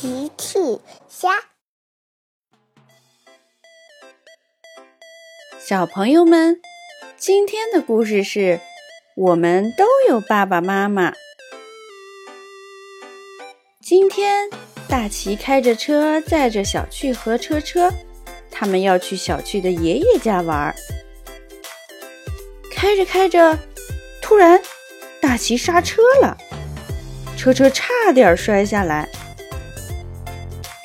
奇趣虾，小朋友们，今天的故事是：我们都有爸爸妈妈。今天，大奇开着车载着小趣和车车，他们要去小趣的爷爷家玩。开着开着，突然，大奇刹车了，车车差点摔下来。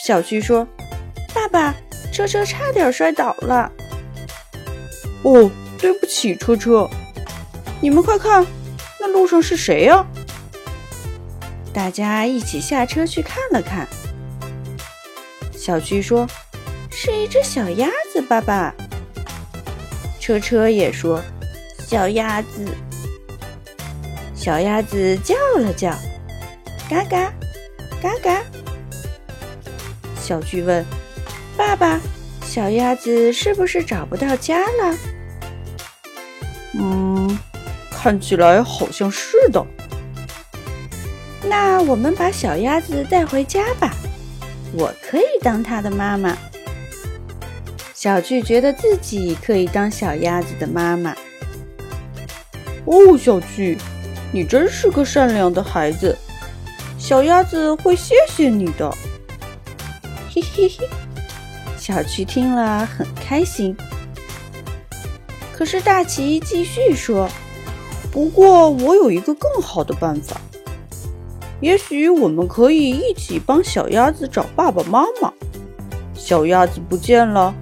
小趣说：“爸爸，车车差点摔倒了。”哦，对不起，车车。你们快看，那路上是谁呀？大家一起下车去看了看。小趣说：“是一只小鸭子。”爸爸。车车也说：“小鸭子。”小鸭子叫了叫：“嘎嘎，嘎嘎。”小巨问：“爸爸，小鸭子是不是找不到家了？”“嗯，看起来好像是的。”“那我们把小鸭子带回家吧，我可以当它的妈妈。”小巨觉得自己可以当小鸭子的妈妈。哦，小巨，你真是个善良的孩子，小鸭子会谢谢你的。嘿嘿嘿，小趣听了很开心。可是大奇继续说：“不过我有一个更好的办法，也许我们可以一起帮小鸭子找爸爸妈妈。小鸭子不见了，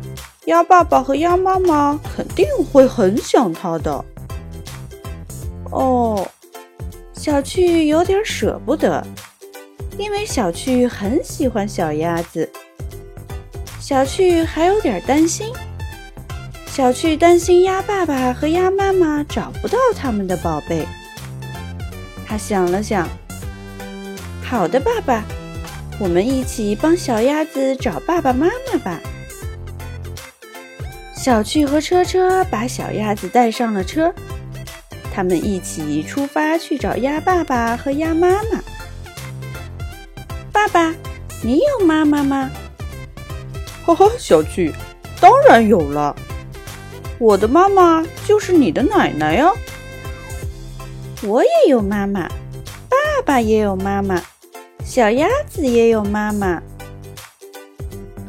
鸭爸爸和鸭妈妈肯定会很想它的。”哦，小趣有点舍不得，因为小趣很喜欢小鸭子。小趣还有点担心，小趣担心鸭爸爸和鸭妈妈找不到他们的宝贝。他想了想，好的，爸爸，我们一起帮小鸭子找爸爸妈妈吧。小趣和车车把小鸭子带上了车，他们一起出发去找鸭爸爸和鸭妈妈。爸爸，你有妈妈吗？呵呵，小趣，当然有了。我的妈妈就是你的奶奶呀。我也有妈妈，爸爸也有妈妈，小鸭子也有妈妈。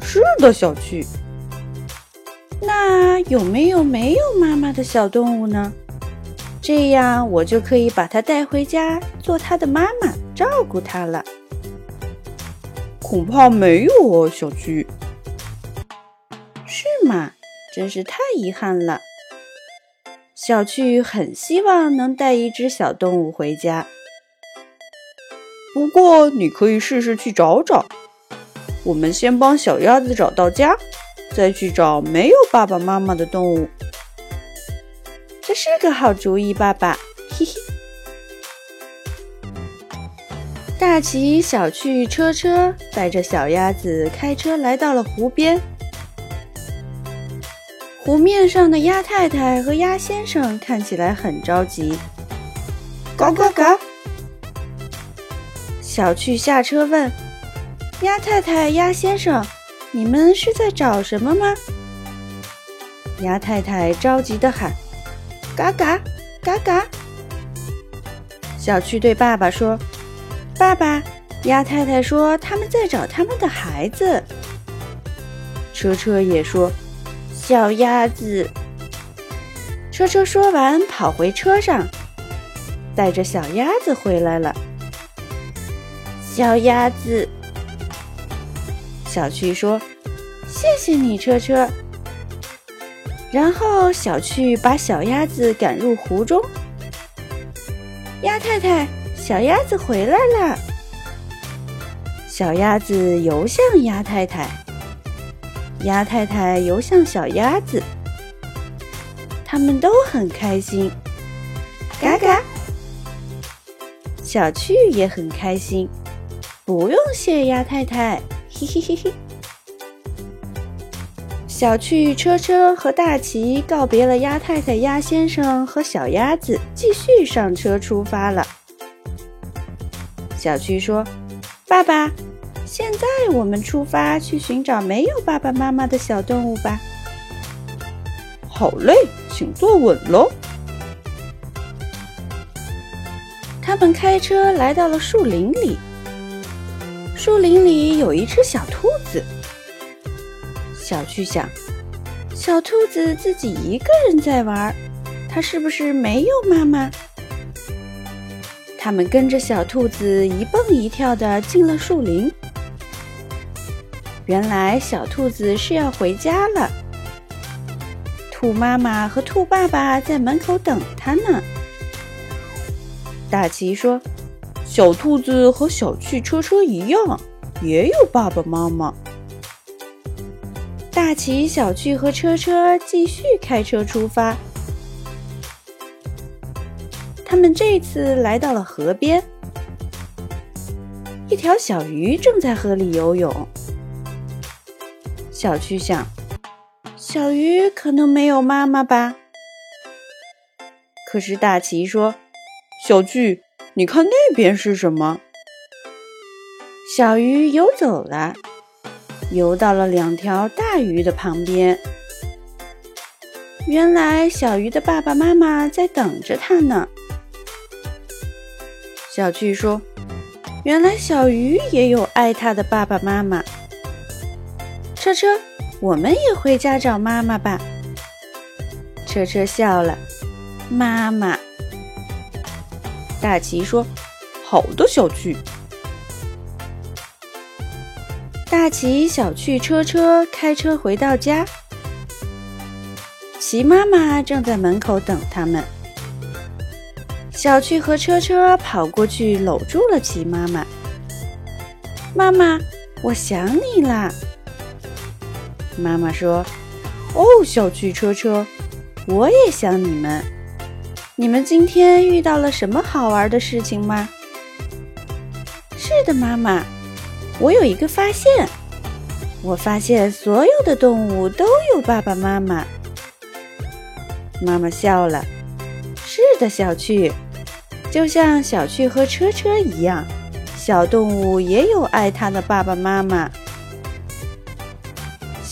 是的，小趣。那有没有没有妈妈的小动物呢？这样我就可以把它带回家，做它的妈妈，照顾它了。恐怕没有哦，小趣。嘛，真是太遗憾了。小趣很希望能带一只小动物回家，不过你可以试试去找找。我们先帮小鸭子找到家，再去找没有爸爸妈妈的动物。这是个好主意，爸爸。嘿嘿。大奇、小趣、车车带着小鸭子开车来到了湖边。湖面上的鸭太太和鸭先生看起来很着急。嘎嘎嘎！小趣下车问：“鸭太太、鸭先生，你们是在找什么吗？”鸭太太着急地喊：“嘎嘎，嘎嘎！”小趣对爸爸说：“爸爸，鸭太太说他们在找他们的孩子。”车车也说。小鸭子，车车说完，跑回车上，带着小鸭子回来了。小鸭子，小趣说：“谢谢你，车车。”然后小趣把小鸭子赶入湖中。鸭太太，小鸭子回来了。小鸭子游向鸭太太。鸭太太游向小鸭子，他们都很开心。嘎嘎，小趣也很开心。不用谢，鸭太太。嘿嘿嘿嘿。小趣、车车和大奇告别了鸭太太、鸭先生和小鸭子，继续上车出发了。小趣说：“爸爸。”现在我们出发去寻找没有爸爸妈妈的小动物吧。好嘞，请坐稳喽。他们开车来到了树林里，树林里有一只小兔子。小趣想，小兔子自己一个人在玩，它是不是没有妈妈？他们跟着小兔子一蹦一跳的进了树林。原来小兔子是要回家了。兔妈妈和兔爸爸在门口等它呢。大奇说：“小兔子和小趣车车一样，也有爸爸妈妈。”大奇、小趣和车车继续开车出发。他们这次来到了河边，一条小鱼正在河里游泳。小趣想。小鱼可能没有妈妈吧？可是大奇说：“小巨，你看那边是什么？”小鱼游走了，游到了两条大鱼的旁边。原来小鱼的爸爸妈妈在等着它呢。小巨说：“原来小鱼也有爱它的爸爸妈妈。”车车。我们也回家找妈妈吧。车车笑了，妈妈。大奇说：“好的，小趣。”大奇、小趣、车车开车回到家，奇妈妈正在门口等他们。小趣和车车跑过去搂住了奇妈妈。妈妈，我想你啦。妈妈说：“哦，小趣车车，我也想你们。你们今天遇到了什么好玩的事情吗？”“是的，妈妈，我有一个发现。我发现所有的动物都有爸爸妈妈。”妈妈笑了。“是的，小趣，就像小趣和车车一样，小动物也有爱它的爸爸妈妈。”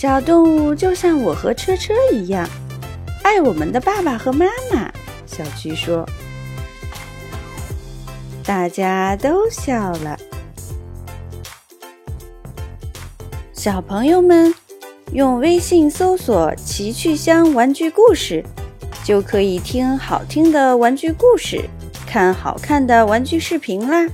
小动物就像我和车车一样，爱我们的爸爸和妈妈。小菊说：“大家都笑了。”小朋友们用微信搜索“奇趣箱玩具故事”，就可以听好听的玩具故事，看好看的玩具视频啦。